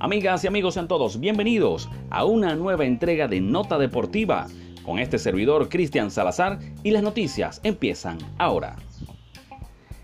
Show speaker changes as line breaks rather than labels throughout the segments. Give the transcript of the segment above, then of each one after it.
Amigas y amigos, sean todos bienvenidos a una nueva entrega de Nota Deportiva con este servidor Cristian Salazar y las noticias empiezan ahora.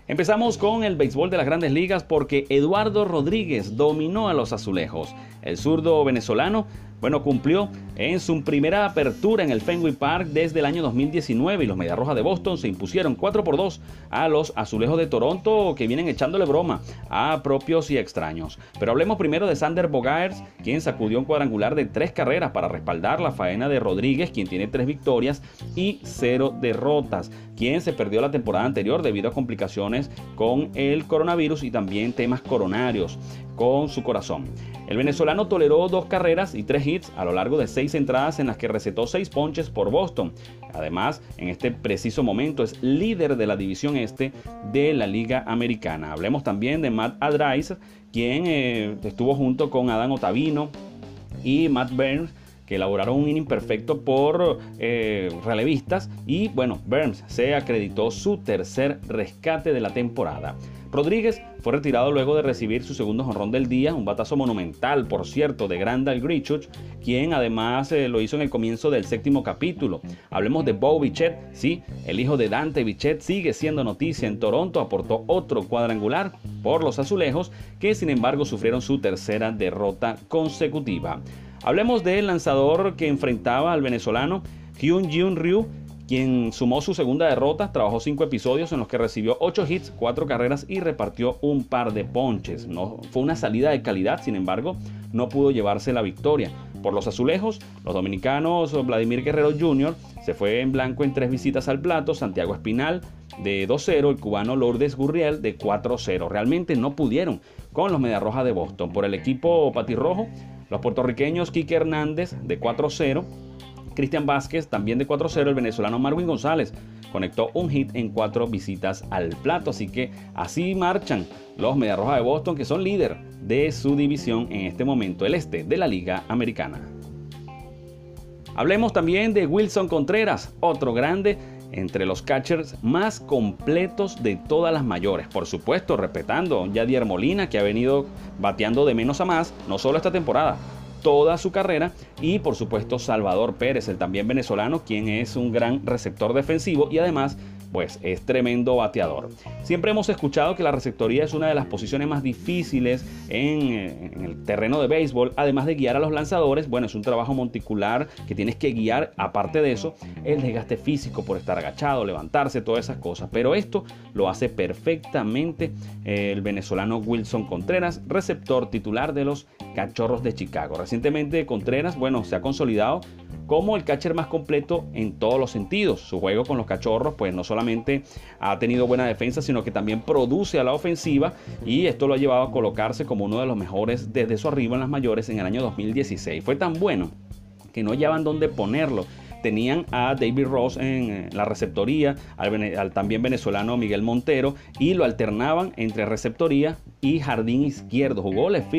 Empezamos con el béisbol de las grandes ligas porque Eduardo Rodríguez dominó a los azulejos. El zurdo venezolano bueno, cumplió en su primera apertura en el Fenway Park desde el año 2019 y los Mediarrojas de Boston se impusieron 4 por 2 a los Azulejos de Toronto que vienen echándole broma a propios y extraños. Pero hablemos primero de Sander Bogaerts, quien sacudió un cuadrangular de tres carreras para respaldar la faena de Rodríguez, quien tiene tres victorias y cero derrotas, quien se perdió la temporada anterior debido a complicaciones con el coronavirus y también temas coronarios con su corazón. El venezolano toleró dos carreras y tres hits a lo largo de seis entradas en las que recetó seis ponches por Boston. Además, en este preciso momento es líder de la división este de la Liga Americana. Hablemos también de Matt Adrice, quien eh, estuvo junto con Adam Otavino y Matt Burns que elaboraron un inning perfecto por eh, relevistas y bueno, Burns se acreditó su tercer rescate de la temporada. Rodríguez fue retirado luego de recibir su segundo jonrón del día, un batazo monumental, por cierto, de Grandal Grichuk, quien además eh, lo hizo en el comienzo del séptimo capítulo. Hablemos de Bo Bichette, sí, el hijo de Dante Bichette sigue siendo noticia en Toronto, aportó otro cuadrangular por los azulejos, que sin embargo sufrieron su tercera derrota consecutiva. Hablemos del lanzador que enfrentaba al venezolano Hyun Jun Ryu, quien sumó su segunda derrota, trabajó cinco episodios en los que recibió ocho hits, cuatro carreras y repartió un par de ponches. No, fue una salida de calidad, sin embargo, no pudo llevarse la victoria. Por los azulejos, los dominicanos Vladimir Guerrero Jr. se fue en blanco en tres visitas al plato, Santiago Espinal de 2-0, el cubano Lourdes Gurriel de 4-0. Realmente no pudieron con los Mediarrojas de Boston. Por el equipo patirrojo, los puertorriqueños Kike Hernández de 4-0, Cristian Vázquez, también de 4-0, el venezolano Marvin González conectó un hit en cuatro visitas al plato. Así que así marchan los Mediarrojas de Boston, que son líder de su división en este momento, el este de la Liga Americana. Hablemos también de Wilson Contreras, otro grande entre los catchers más completos de todas las mayores. Por supuesto, respetando a Yadier Molina, que ha venido bateando de menos a más, no solo esta temporada, toda su carrera. Y por supuesto Salvador Pérez, el también venezolano, quien es un gran receptor defensivo y además pues es tremendo bateador. Siempre hemos escuchado que la receptoría es una de las posiciones más difíciles en, el terreno de béisbol, además de guiar a los lanzadores, bueno, es un trabajo monticular que tienes que guiar, aparte de eso, el desgaste físico por estar agachado, levantarse, todas esas cosas, pero esto lo hace perfectamente eh, el venezolano Wilson Contreras, receptor titular de los Cachorros de Chicago. Recientemente Contreras, bueno, se ha consolidado como el catcher más completo en todos los sentidos. Su juego con los cachorros, pues no solamente ha tenido buena defensa, sino que también produce a la ofensiva y esto lo ha llevado a colocarse como uno de los mejores desde su arriba en las mayores en el año 2016. Fue tan bueno que no hallaban dónde ponerlo tenían a David Ross en eh, la receptoría, al, también venezolano Miguel Montero, y lo alternaban entre receptoría y jardín izquierdo. Jugó left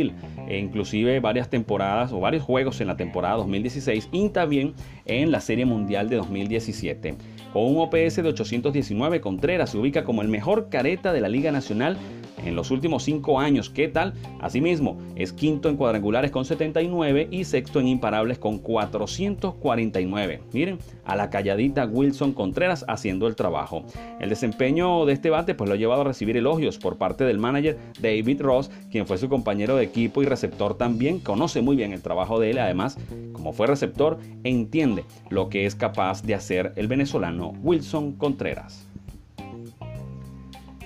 e inclusive varias temporadas o varios juegos en la temporada 2016 y también en la Serie Mundial de 2017. Con un OPS de 819, Contreras se ubica como el mejor careta de la Liga Nacional en los últimos cinco años. ¿Qué tal? Asimismo, es quinto en cuadrangulares con 79 y sexto en imparables con 449. Miren, a la calladita Wilson Contreras haciendo el trabajo. El desempeño de este bate pues lo ha llevado a recibir elogios por parte del manager David Ross, quien fue su compañero de equipo y receptor también, conoce muy bien el trabajo de él, además, como fue receptor, entiende lo que es capaz de hacer el venezolano Wilson Contreras.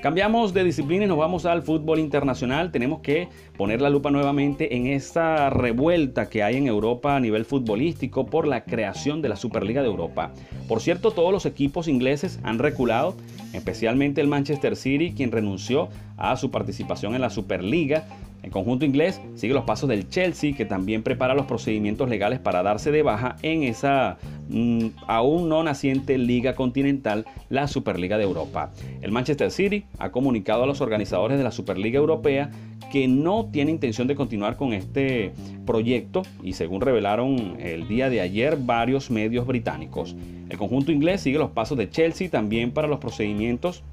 Cambiamos de disciplina y nos vamos al fútbol internacional. Tenemos que poner la lupa nuevamente en esta revuelta que hay en Europa a nivel futbolístico por la creación de la Superliga de Europa. Por cierto, todos los equipos ingleses han reculado, especialmente el Manchester City, quien renunció a su participación en la Superliga el conjunto inglés sigue los pasos del Chelsea, que también prepara los procedimientos legales para darse de baja en esa mm, aún no naciente Liga Continental, la Superliga de Europa. El Manchester City ha comunicado a los organizadores de la Superliga Europea que no tiene intención de continuar con este proyecto y según revelaron el día de ayer varios medios británicos. El conjunto inglés sigue los pasos de Chelsea también para los procedimientos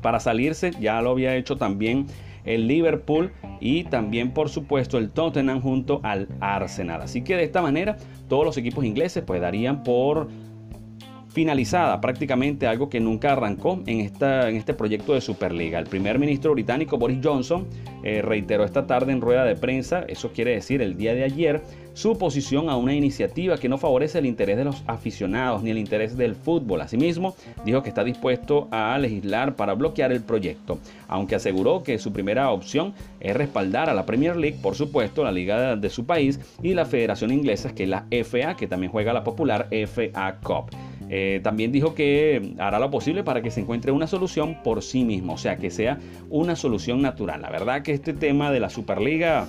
para salirse, ya lo había hecho también el Liverpool y también por supuesto el Tottenham junto al Arsenal. Así que de esta manera todos los equipos ingleses pues darían por finalizada prácticamente algo que nunca arrancó en, esta, en este proyecto de Superliga. El primer ministro británico Boris Johnson eh, reiteró esta tarde en rueda de prensa, eso quiere decir el día de ayer, su oposición a una iniciativa que no favorece el interés de los aficionados ni el interés del fútbol. Asimismo, dijo que está dispuesto a legislar para bloquear el proyecto, aunque aseguró que su primera opción es respaldar a la Premier League, por supuesto, la liga de su país y la Federación Inglesa, que es la FA, que también juega la popular FA Cup. Eh, también dijo que hará lo posible para que se encuentre una solución por sí mismo, o sea, que sea una solución natural. La verdad que este tema de la Superliga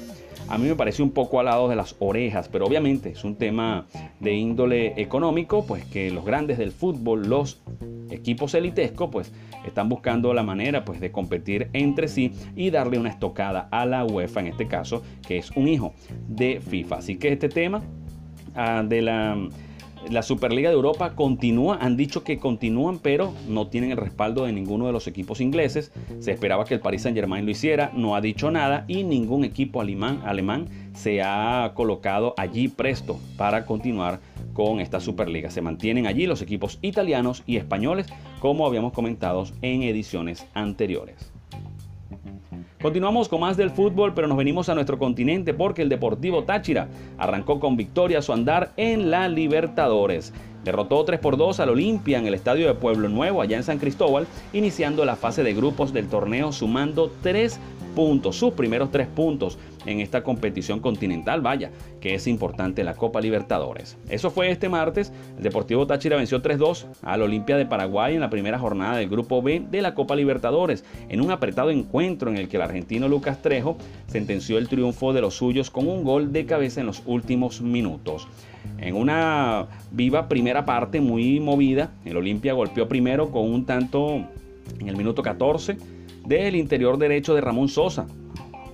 a mí me parece un poco al lado de las orejas, pero obviamente es un tema de índole económico, pues que los grandes del fútbol, los equipos elitescos, pues están buscando la manera pues de competir entre sí y darle una estocada a la UEFA en este caso, que es un hijo de FIFA. Así que este tema ah, de la la Superliga de Europa continúa, han dicho que continúan, pero no tienen el respaldo de ninguno de los equipos ingleses. Se esperaba que el Paris Saint Germain lo hiciera, no ha dicho nada y ningún equipo alemán, alemán se ha colocado allí presto para continuar con esta Superliga. Se mantienen allí los equipos italianos y españoles, como habíamos comentado en ediciones anteriores. Continuamos con más del fútbol, pero nos venimos a nuestro continente porque el Deportivo Táchira arrancó con victoria su andar en la Libertadores. Derrotó 3 por 2 al Olimpia en el estadio de Pueblo Nuevo, allá en San Cristóbal, iniciando la fase de grupos del torneo sumando 3 puntos, sus primeros 3 puntos en esta competición continental, vaya, que es importante la Copa Libertadores. Eso fue este martes, el Deportivo Táchira venció 3-2 al Olimpia de Paraguay en la primera jornada del Grupo B de la Copa Libertadores, en un apretado encuentro en el que el argentino Lucas Trejo sentenció el triunfo de los suyos con un gol de cabeza en los últimos minutos. En una viva primera parte muy movida, el Olimpia golpeó primero con un tanto en el minuto 14 del interior derecho de Ramón Sosa,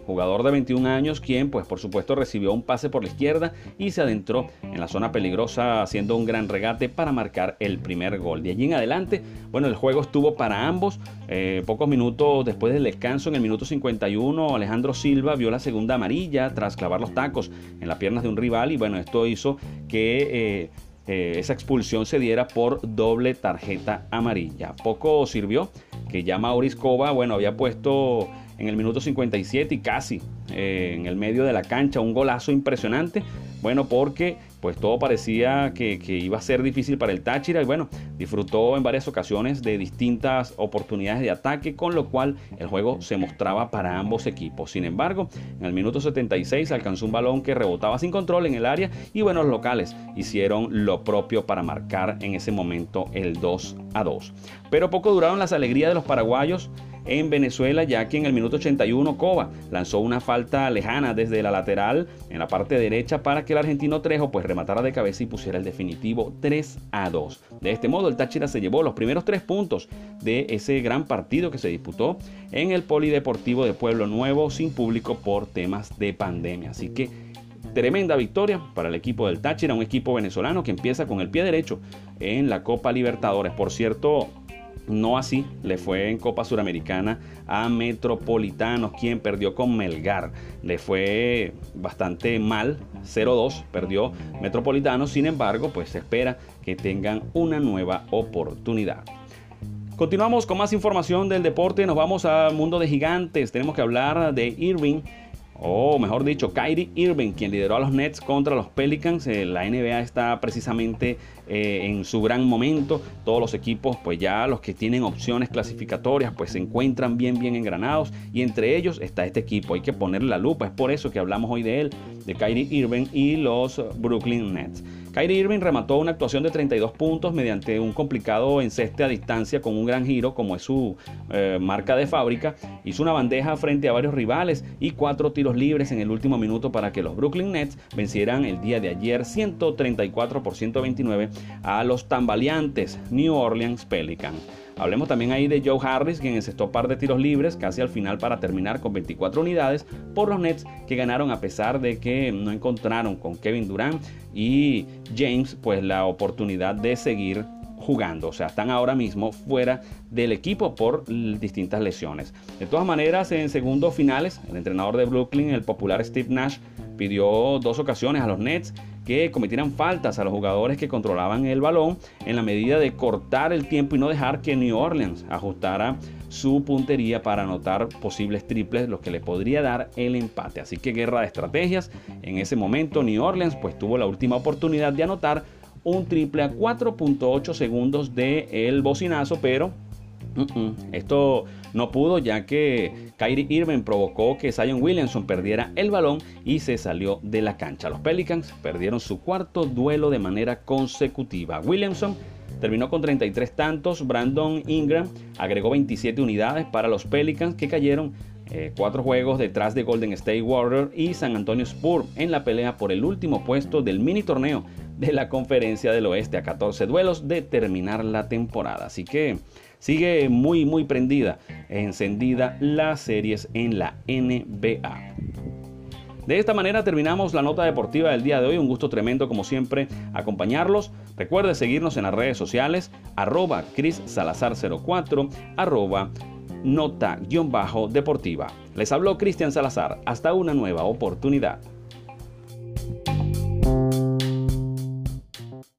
jugador de 21 años, quien pues por supuesto recibió un pase por la izquierda y se adentró en la zona peligrosa haciendo un gran regate para marcar el primer gol. De allí en adelante, bueno, el juego estuvo para ambos. Eh, pocos minutos después del descanso, en el minuto 51, Alejandro Silva vio la segunda amarilla tras clavar los tacos en las piernas de un rival y bueno, esto hizo que... Eh, eh, esa expulsión se diera por doble tarjeta amarilla. Poco sirvió que ya Maurice Cova, bueno, había puesto en el minuto 57 y casi eh, en el medio de la cancha, un golazo impresionante. Bueno, porque pues todo parecía que, iba a ser difícil para el Táchira y bueno, disfrutó en varias ocasiones de distintas oportunidades de ataque, con lo cual el juego se mostraba para ambos equipos. Sin embargo, en el minuto 76 alcanzó un balón que rebotaba sin control en el área y bueno, los locales hicieron lo propio para marcar en ese momento el 2 a 2. Pero poco duraron las alegrías de los paraguayos en Venezuela, ya que en el minuto 81 Cova lanzó una falta lejana desde la lateral en la parte derecha para que el argentino Trejo pues rematara de cabeza y pusiera el definitivo 3 a 2. De este modo el Táchira se llevó los primeros tres puntos de ese gran partido que se disputó en el Polideportivo de Pueblo Nuevo sin público por temas de pandemia. Así que tremenda victoria para el equipo del Táchira, un equipo venezolano que empieza con el pie derecho en la Copa Libertadores. Por cierto, no así le fue en Copa Suramericana a Metropolitanos, quien perdió con Melgar. Le fue bastante mal, 0-2, perdió Metropolitanos. Sin embargo, pues se espera que tengan una nueva oportunidad. Continuamos con más información del deporte. Nos vamos al mundo de gigantes. Tenemos que hablar de Irving o mejor dicho, Kyrie Irving, quien lideró a los Nets contra los Pelicans. Eh, la NBA está precisamente eh, en su gran momento. Todos los equipos, pues ya los que tienen opciones clasificatorias, pues se encuentran bien, bien engranados. Y entre ellos está este equipo. Hay que ponerle la lupa. Es por eso que hablamos hoy de él, de Kyrie Irving y los Brooklyn Nets. Kyrie Irving remató una actuación de 32 puntos mediante un complicado enceste a distancia con un gran giro como es su eh, marca de fábrica. Hizo una bandeja frente a varios rivales y cuatro tiros libres en el último minuto para que los Brooklyn Nets vencieran el día de ayer 134 por 129 a los tambaleantes New Orleans Pelicans. Hablemos también ahí de Joe Harris, quien encestó par de tiros libres casi al final para terminar con 24 unidades por los Nets que ganaron a pesar de que no encontraron con Kevin Durant y James pues la oportunidad de seguir jugando, o sea, están ahora mismo fuera del equipo por distintas lesiones. De todas maneras, en segundos finales, el entrenador de Brooklyn, el popular Steve Nash, pidió dos ocasiones a los Nets que cometieran faltas a los jugadores que controlaban el balón en la medida de cortar el tiempo y no dejar que New Orleans ajustara su puntería para anotar posibles triples, lo que le podría dar el empate. Así que guerra de estrategias. En ese momento New Orleans pues tuvo la última oportunidad de anotar un triple a 4.8 segundos del el bocinazo, pero esto no pudo ya que Kyrie Irving provocó que Zion Williamson perdiera el balón y se salió de la cancha. Los Pelicans perdieron su cuarto duelo de manera consecutiva. Williamson terminó con 33 tantos, Brandon Ingram agregó 27 unidades para los Pelicans que cayeron eh, cuatro juegos detrás de Golden State Warriors y San Antonio Spurs en la pelea por el último puesto del mini torneo de la Conferencia del Oeste a 14 duelos de terminar la temporada. Así que sigue muy muy prendida, encendida las series en la NBA. De esta manera terminamos la nota deportiva del día de hoy. Un gusto tremendo como siempre acompañarlos. Recuerde seguirnos en las redes sociales arroba Cris Salazar 04 arroba nota-deportiva. Les habló Cristian Salazar. Hasta una nueva oportunidad.